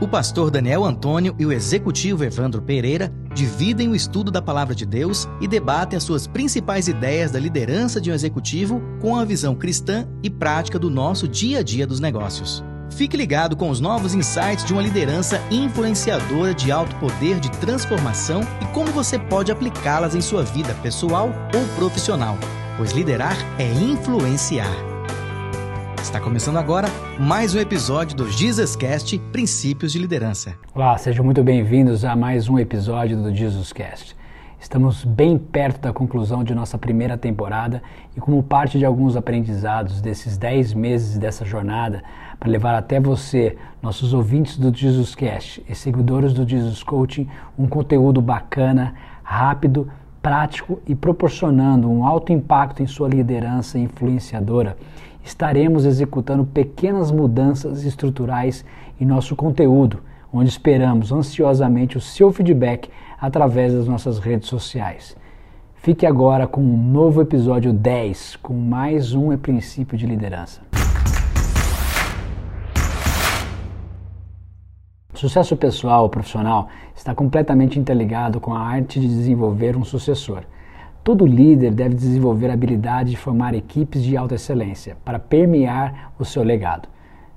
O pastor Daniel Antônio e o executivo Evandro Pereira dividem o estudo da palavra de Deus e debatem as suas principais ideias da liderança de um executivo com a visão cristã e prática do nosso dia a dia dos negócios. Fique ligado com os novos insights de uma liderança influenciadora de alto poder de transformação e como você pode aplicá-las em sua vida pessoal ou profissional, pois liderar é influenciar. Está começando agora mais um episódio do Jesus Cast Princípios de Liderança. Olá, sejam muito bem-vindos a mais um episódio do Jesus Cast. Estamos bem perto da conclusão de nossa primeira temporada e, como parte de alguns aprendizados desses 10 meses dessa jornada, para levar até você, nossos ouvintes do Jesus Cast e seguidores do Jesus Coaching, um conteúdo bacana, rápido, prático e proporcionando um alto impacto em sua liderança influenciadora estaremos executando pequenas mudanças estruturais em nosso conteúdo, onde esperamos ansiosamente o seu feedback através das nossas redes sociais. Fique agora com um novo episódio 10, com mais um princípio de liderança. Sucesso pessoal ou profissional está completamente interligado com a arte de desenvolver um sucessor. Todo líder deve desenvolver a habilidade de formar equipes de alta excelência para permear o seu legado.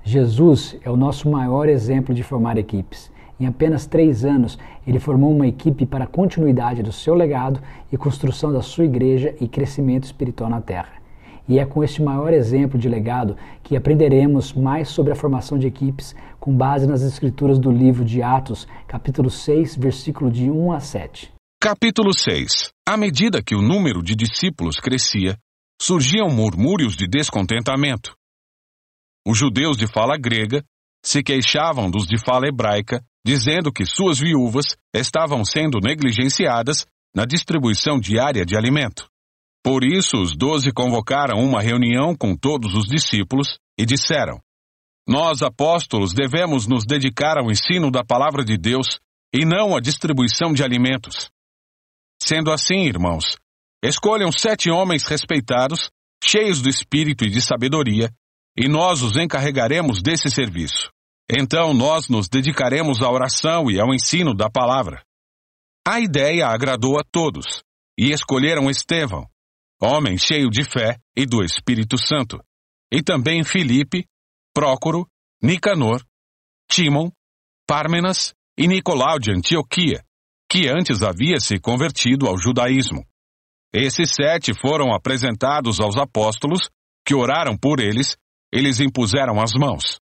Jesus é o nosso maior exemplo de formar equipes. Em apenas três anos, ele formou uma equipe para a continuidade do seu legado e construção da sua igreja e crescimento espiritual na terra. E é com este maior exemplo de legado que aprenderemos mais sobre a formação de equipes com base nas escrituras do livro de Atos, capítulo 6, versículo de 1 a 7. Capítulo 6 À medida que o número de discípulos crescia, surgiam murmúrios de descontentamento. Os judeus de fala grega se queixavam dos de fala hebraica, dizendo que suas viúvas estavam sendo negligenciadas na distribuição diária de alimento. Por isso, os doze convocaram uma reunião com todos os discípulos e disseram: Nós, apóstolos, devemos nos dedicar ao ensino da palavra de Deus e não à distribuição de alimentos. Sendo assim, irmãos, escolham sete homens respeitados, cheios do espírito e de sabedoria, e nós os encarregaremos desse serviço. Então nós nos dedicaremos à oração e ao ensino da palavra. A ideia agradou a todos, e escolheram Estevão, homem cheio de fé e do Espírito Santo, e também Filipe, Prócoro, Nicanor, Timon, Pármenas e Nicolau de Antioquia, que antes havia se convertido ao judaísmo. Esses sete foram apresentados aos apóstolos, que oraram por eles, eles impuseram as mãos.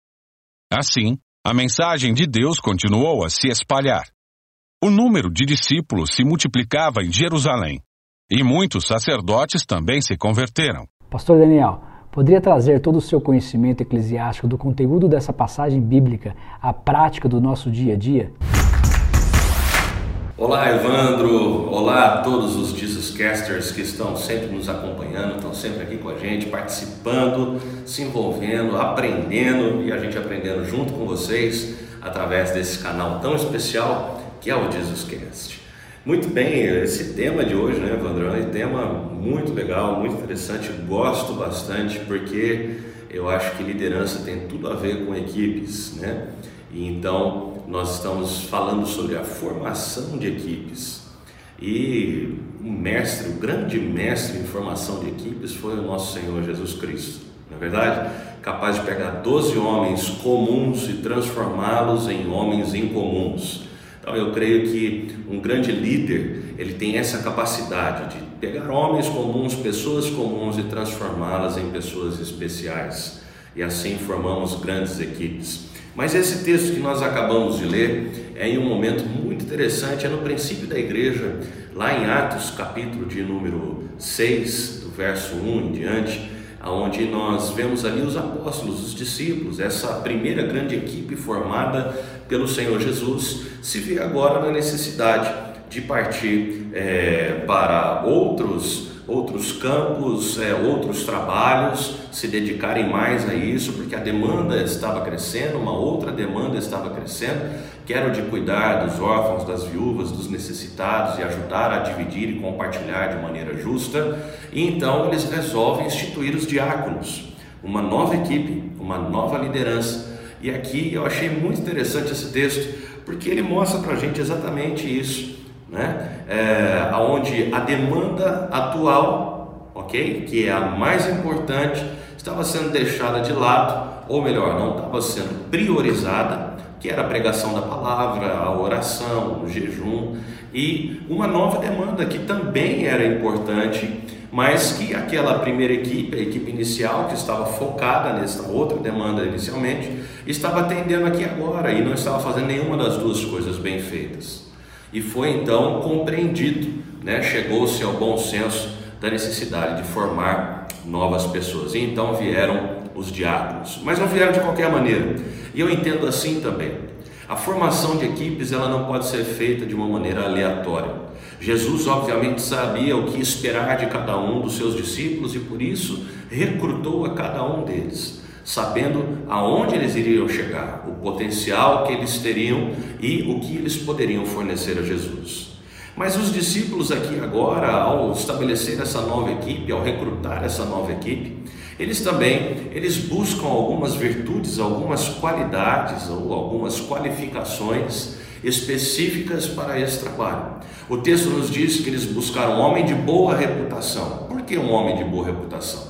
Assim, a mensagem de Deus continuou a se espalhar. O número de discípulos se multiplicava em Jerusalém, e muitos sacerdotes também se converteram. Pastor Daniel, poderia trazer todo o seu conhecimento eclesiástico do conteúdo dessa passagem bíblica à prática do nosso dia a dia? Olá, Evandro. Olá a todos os Jesuscasters que estão sempre nos acompanhando, estão sempre aqui com a gente, participando, se envolvendo, aprendendo e a gente aprendendo junto com vocês através desse canal tão especial que é o Jesuscast. Muito bem, esse tema de hoje, né, Evandro, é um tema muito legal, muito interessante, gosto bastante porque eu acho que liderança tem tudo a ver com equipes, né? E então nós estamos falando sobre a formação de equipes. E o mestre, o grande mestre em formação de equipes foi o nosso Senhor Jesus Cristo. Na é verdade, capaz de pegar 12 homens comuns e transformá-los em homens incomuns. Então eu creio que um grande líder, ele tem essa capacidade de pegar homens comuns, pessoas comuns e transformá-las em pessoas especiais. E assim formamos grandes equipes. Mas esse texto que nós acabamos de ler é em um momento muito interessante, é no princípio da igreja, lá em Atos, capítulo de número 6, do verso 1 em diante, aonde nós vemos ali os apóstolos, os discípulos, essa primeira grande equipe formada pelo Senhor Jesus, se vê agora na necessidade de partir é, para outros outros campos, é, outros trabalhos, se dedicarem mais a isso, porque a demanda estava crescendo, uma outra demanda estava crescendo, que era de cuidar dos órfãos, das viúvas, dos necessitados e ajudar a dividir e compartilhar de maneira justa. E então eles resolvem instituir os diáconos, uma nova equipe, uma nova liderança. E aqui eu achei muito interessante esse texto, porque ele mostra para a gente exatamente isso, né? É, onde a demanda atual, ok, que é a mais importante, estava sendo deixada de lado, ou melhor, não estava sendo priorizada, que era a pregação da palavra, a oração, o jejum, e uma nova demanda que também era importante mas que aquela primeira equipe, a equipe inicial, que estava focada nessa outra demanda inicialmente, estava atendendo aqui agora e não estava fazendo nenhuma das duas coisas bem feitas. E foi então compreendido, né? chegou-se ao bom senso da necessidade de formar novas pessoas. E então vieram os diáconos, mas não vieram de qualquer maneira. E eu entendo assim também. A formação de equipes ela não pode ser feita de uma maneira aleatória. Jesus, obviamente, sabia o que esperar de cada um dos seus discípulos e por isso recrutou a cada um deles, sabendo aonde eles iriam chegar, o potencial que eles teriam e o que eles poderiam fornecer a Jesus. Mas os discípulos aqui agora, ao estabelecer essa nova equipe, ao recrutar essa nova equipe, eles também eles buscam algumas virtudes, algumas qualidades ou algumas qualificações específicas para esse trabalho. O texto nos diz que eles buscaram um homem de boa reputação. Por que um homem de boa reputação?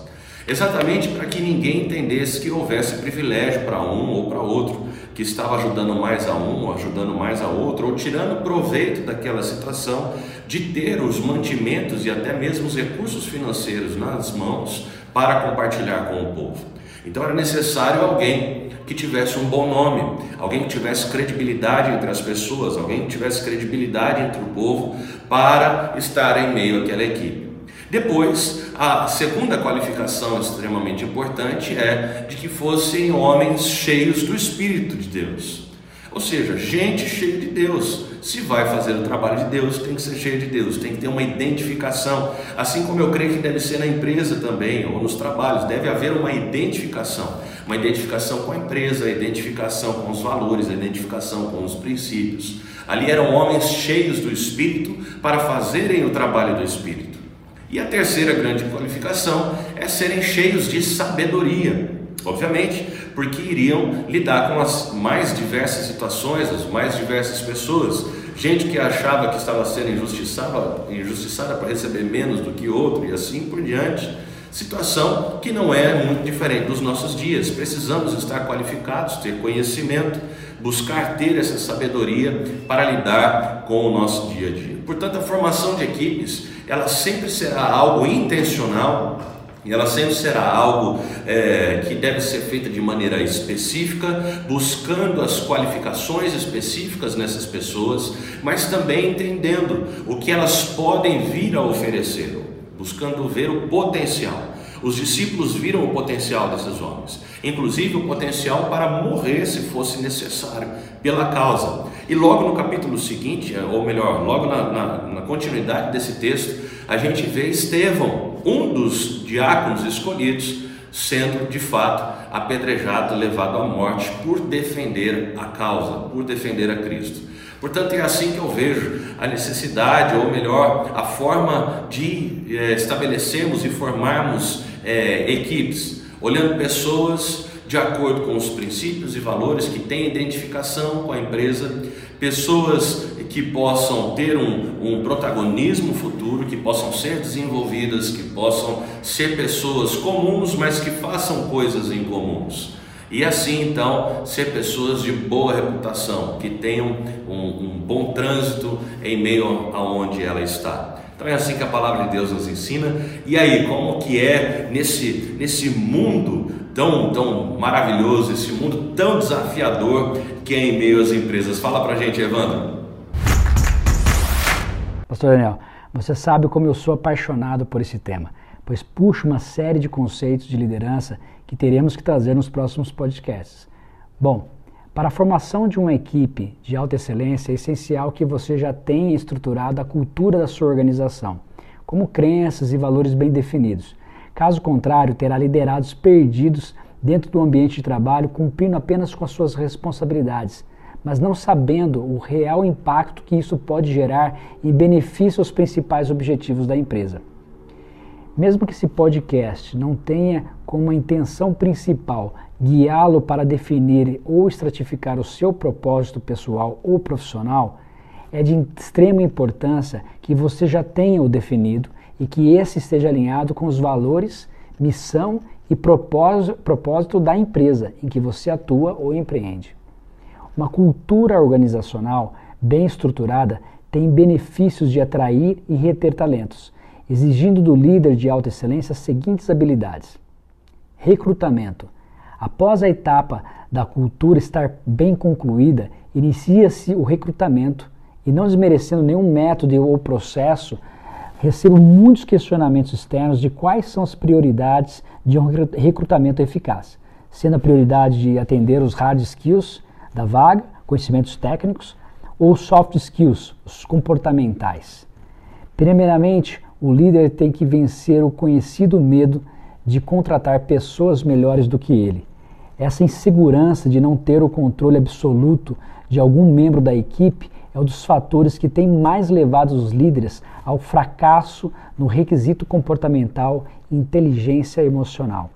Exatamente para que ninguém entendesse que houvesse privilégio para um ou para outro, que estava ajudando mais a um, ou ajudando mais a outro, ou tirando proveito daquela situação de ter os mantimentos e até mesmo os recursos financeiros nas mãos para compartilhar com o povo. Então era necessário alguém que tivesse um bom nome, alguém que tivesse credibilidade entre as pessoas, alguém que tivesse credibilidade entre o povo para estar em meio àquela equipe. Depois, a segunda qualificação extremamente importante é de que fossem homens cheios do Espírito de Deus. Ou seja, gente cheia de Deus. Se vai fazer o trabalho de Deus, tem que ser cheio de Deus, tem que ter uma identificação. Assim como eu creio que deve ser na empresa também, ou nos trabalhos, deve haver uma identificação. Uma identificação com a empresa, a identificação com os valores, a identificação com os princípios. Ali eram homens cheios do Espírito para fazerem o trabalho do Espírito. E a terceira grande qualificação é serem cheios de sabedoria. Obviamente, porque iriam lidar com as mais diversas situações, as mais diversas pessoas. Gente que achava que estava sendo injustiçada, injustiçada para receber menos do que outro e assim por diante. Situação que não é muito diferente dos nossos dias. Precisamos estar qualificados, ter conhecimento, buscar ter essa sabedoria para lidar com o nosso dia a dia. Portanto, a formação de equipes, ela sempre será algo intencional e ela sempre será algo é, que deve ser feita de maneira específica, buscando as qualificações específicas nessas pessoas, mas também entendendo o que elas podem vir a oferecer, buscando ver o potencial. Os discípulos viram o potencial desses homens, inclusive o potencial para morrer se fosse necessário, pela causa. E logo no capítulo seguinte, ou melhor, logo na, na, na continuidade desse texto, a gente vê Estevão, um dos diáconos escolhidos, sendo de fato apedrejado, levado à morte por defender a causa, por defender a Cristo. Portanto, é assim que eu vejo a necessidade, ou melhor, a forma de é, estabelecermos e formarmos é, equipes, olhando pessoas de acordo com os princípios e valores que têm identificação com a empresa, pessoas que possam ter um, um, protagonismo futuro, que possam ser desenvolvidas, que possam ser pessoas comuns, mas que façam coisas em comuns. E assim então ser pessoas de boa reputação, que tenham um, um bom trânsito em meio aonde ela está. Então é assim que a palavra de Deus nos ensina. E aí, como que é nesse, nesse mundo tão, tão maravilhoso, esse mundo tão desafiador que é em meio às empresas? Fala pra gente, Evandro. Pastor Daniel, você sabe como eu sou apaixonado por esse tema, pois puxa uma série de conceitos de liderança que teremos que trazer nos próximos podcasts. Bom, para a formação de uma equipe de alta excelência é essencial que você já tenha estruturado a cultura da sua organização, como crenças e valores bem definidos. Caso contrário, terá liderados perdidos dentro do ambiente de trabalho, cumprindo apenas com as suas responsabilidades, mas não sabendo o real impacto que isso pode gerar em benefício aos principais objetivos da empresa. Mesmo que esse podcast não tenha como intenção principal guiá-lo para definir ou estratificar o seu propósito pessoal ou profissional, é de extrema importância que você já tenha o definido e que esse esteja alinhado com os valores, missão e propósito, propósito da empresa em que você atua ou empreende. Uma cultura organizacional bem estruturada tem benefícios de atrair e reter talentos, exigindo do líder de alta excelência as seguintes habilidades: recrutamento. Após a etapa da cultura estar bem concluída, inicia-se o recrutamento e não desmerecendo nenhum método ou processo, recebo muitos questionamentos externos de quais são as prioridades de um recrutamento eficaz, sendo a prioridade de atender os hard skills da vaga, conhecimentos técnicos, ou soft skills, os comportamentais. Primeiramente, o líder tem que vencer o conhecido medo de contratar pessoas melhores do que ele. Essa insegurança de não ter o controle absoluto de algum membro da equipe é um dos fatores que tem mais levado os líderes ao fracasso no requisito comportamental inteligência emocional.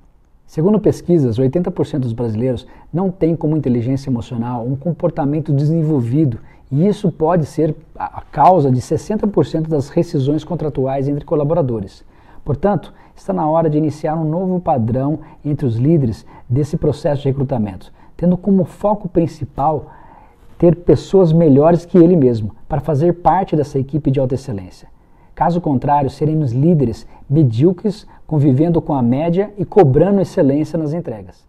Segundo pesquisas, 80% dos brasileiros não têm como inteligência emocional um comportamento desenvolvido e isso pode ser a causa de 60% das rescisões contratuais entre colaboradores. Portanto, está na hora de iniciar um novo padrão entre os líderes desse processo de recrutamento, tendo como foco principal ter pessoas melhores que ele mesmo para fazer parte dessa equipe de alta excelência. Caso contrário, seremos líderes medíocres, convivendo com a média e cobrando excelência nas entregas.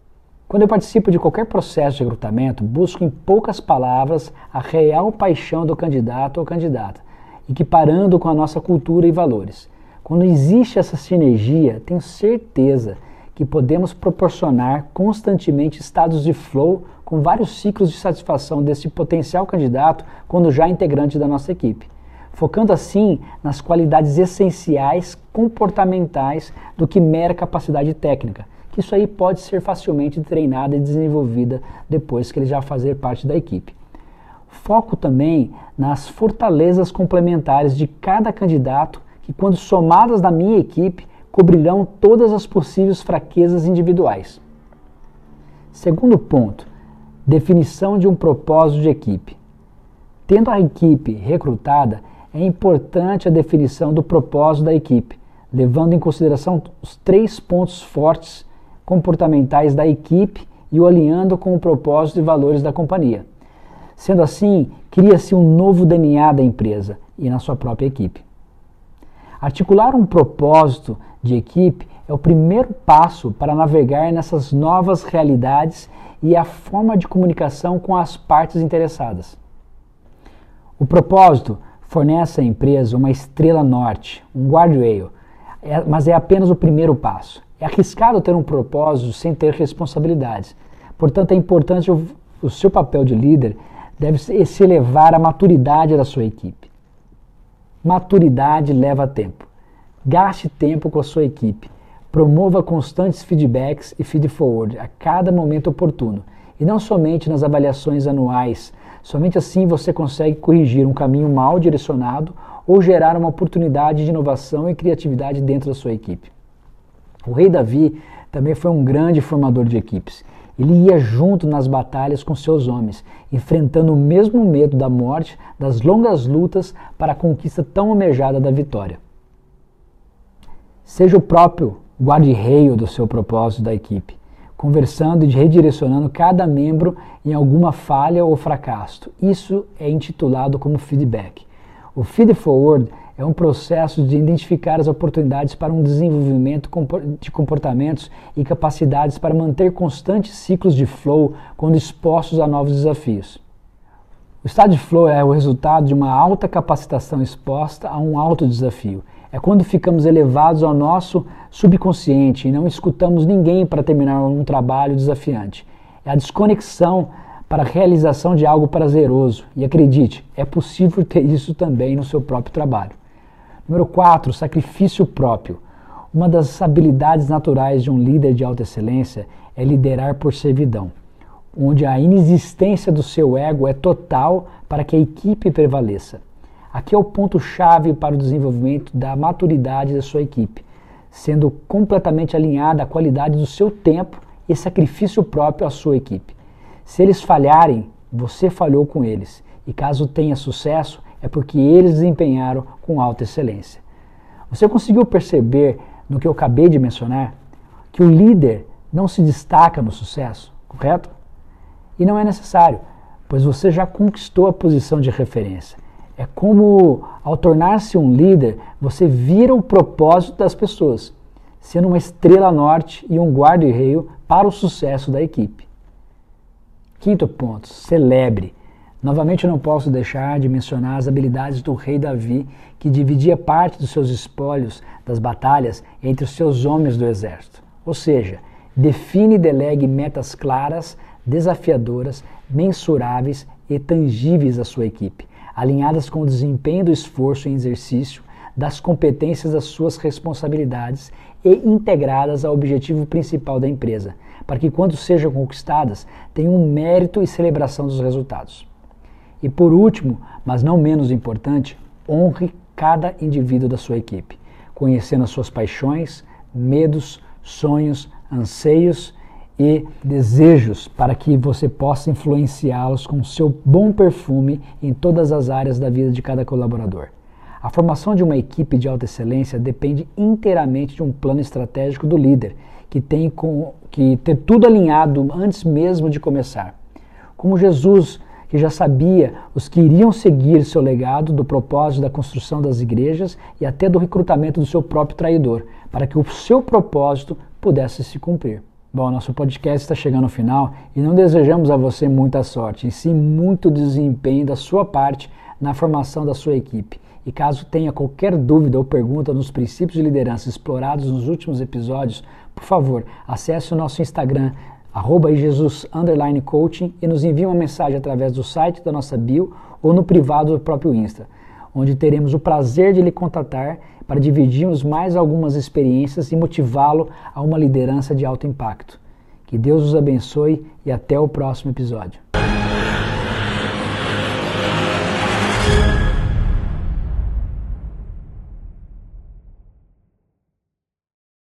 Quando eu participo de qualquer processo de recrutamento, busco em poucas palavras a real paixão do candidato ou candidata, equiparando com a nossa cultura e valores. Quando existe essa sinergia, tenho certeza que podemos proporcionar constantemente estados de flow com vários ciclos de satisfação desse potencial candidato quando já integrante da nossa equipe, focando assim nas qualidades essenciais comportamentais do que mera capacidade técnica, que isso aí pode ser facilmente treinada e desenvolvida depois que ele já fazer parte da equipe. Foco também nas fortalezas complementares de cada candidato que, quando somadas na minha equipe, cobrirão todas as possíveis fraquezas individuais. Segundo ponto, Definição de um propósito de equipe. Tendo a equipe recrutada, é importante a definição do propósito da equipe, levando em consideração os três pontos fortes comportamentais da equipe e o alinhando com o propósito e valores da companhia. Sendo assim, cria-se um novo DNA da empresa e na sua própria equipe. Articular um propósito de equipe é o primeiro passo para navegar nessas novas realidades e a forma de comunicação com as partes interessadas. O propósito fornece à empresa uma estrela norte, um guardrail, é, mas é apenas o primeiro passo. É arriscado ter um propósito sem ter responsabilidades. Portanto, é importante o, o seu papel de líder deve se elevar à maturidade da sua equipe. Maturidade leva tempo. Gaste tempo com a sua equipe. Promova constantes feedbacks e feed forward a cada momento oportuno, e não somente nas avaliações anuais. Somente assim você consegue corrigir um caminho mal direcionado ou gerar uma oportunidade de inovação e criatividade dentro da sua equipe. O rei Davi também foi um grande formador de equipes. Ele ia junto nas batalhas com seus homens, enfrentando o mesmo medo da morte, das longas lutas para a conquista tão almejada da vitória. Seja o próprio guarde-reio do seu propósito da equipe, conversando e redirecionando cada membro em alguma falha ou fracasso. Isso é intitulado como feedback. O feed forward é um processo de identificar as oportunidades para um desenvolvimento de comportamentos e capacidades para manter constantes ciclos de flow quando expostos a novos desafios. O estado de flow é o resultado de uma alta capacitação exposta a um alto desafio. É quando ficamos elevados ao nosso subconsciente e não escutamos ninguém para terminar um trabalho desafiante. É a desconexão para a realização de algo prazeroso. E acredite, é possível ter isso também no seu próprio trabalho. Número 4, sacrifício próprio. Uma das habilidades naturais de um líder de alta excelência é liderar por servidão, onde a inexistência do seu ego é total para que a equipe prevaleça. Aqui é o ponto-chave para o desenvolvimento da maturidade da sua equipe, sendo completamente alinhada à qualidade do seu tempo e sacrifício próprio à sua equipe. Se eles falharem, você falhou com eles. E caso tenha sucesso, é porque eles desempenharam com alta excelência. Você conseguiu perceber no que eu acabei de mencionar que o líder não se destaca no sucesso, correto? E não é necessário, pois você já conquistou a posição de referência. É como, ao tornar-se um líder, você vira o propósito das pessoas, sendo uma estrela norte e um guarda-reio para o sucesso da equipe. Quinto ponto, celebre. Novamente eu não posso deixar de mencionar as habilidades do rei Davi, que dividia parte dos seus espólios das batalhas entre os seus homens do exército. Ou seja, define e delegue metas claras, desafiadoras, mensuráveis e tangíveis à sua equipe, alinhadas com o desempenho do esforço em exercício das competências das suas responsabilidades e integradas ao objetivo principal da empresa, para que, quando sejam conquistadas, tenham um mérito e celebração dos resultados. E por último, mas não menos importante, honre cada indivíduo da sua equipe, conhecendo as suas paixões, medos, sonhos, anseios e desejos para que você possa influenciá-los com seu bom perfume em todas as áreas da vida de cada colaborador. A formação de uma equipe de alta excelência depende inteiramente de um plano estratégico do líder, que tem com, que ter tudo alinhado antes mesmo de começar. Como Jesus, que já sabia os que iriam seguir seu legado do propósito da construção das igrejas e até do recrutamento do seu próprio traidor, para que o seu propósito pudesse se cumprir. Bom, nosso podcast está chegando ao final e não desejamos a você muita sorte, e sim muito desempenho da sua parte na formação da sua equipe. E caso tenha qualquer dúvida ou pergunta nos princípios de liderança explorados nos últimos episódios, por favor, acesse o nosso Instagram, arroba Coaching e nos envie uma mensagem através do site da nossa bio ou no privado do próprio Insta, onde teremos o prazer de lhe contatar para dividirmos mais algumas experiências e motivá-lo a uma liderança de alto impacto. Que Deus os abençoe e até o próximo episódio.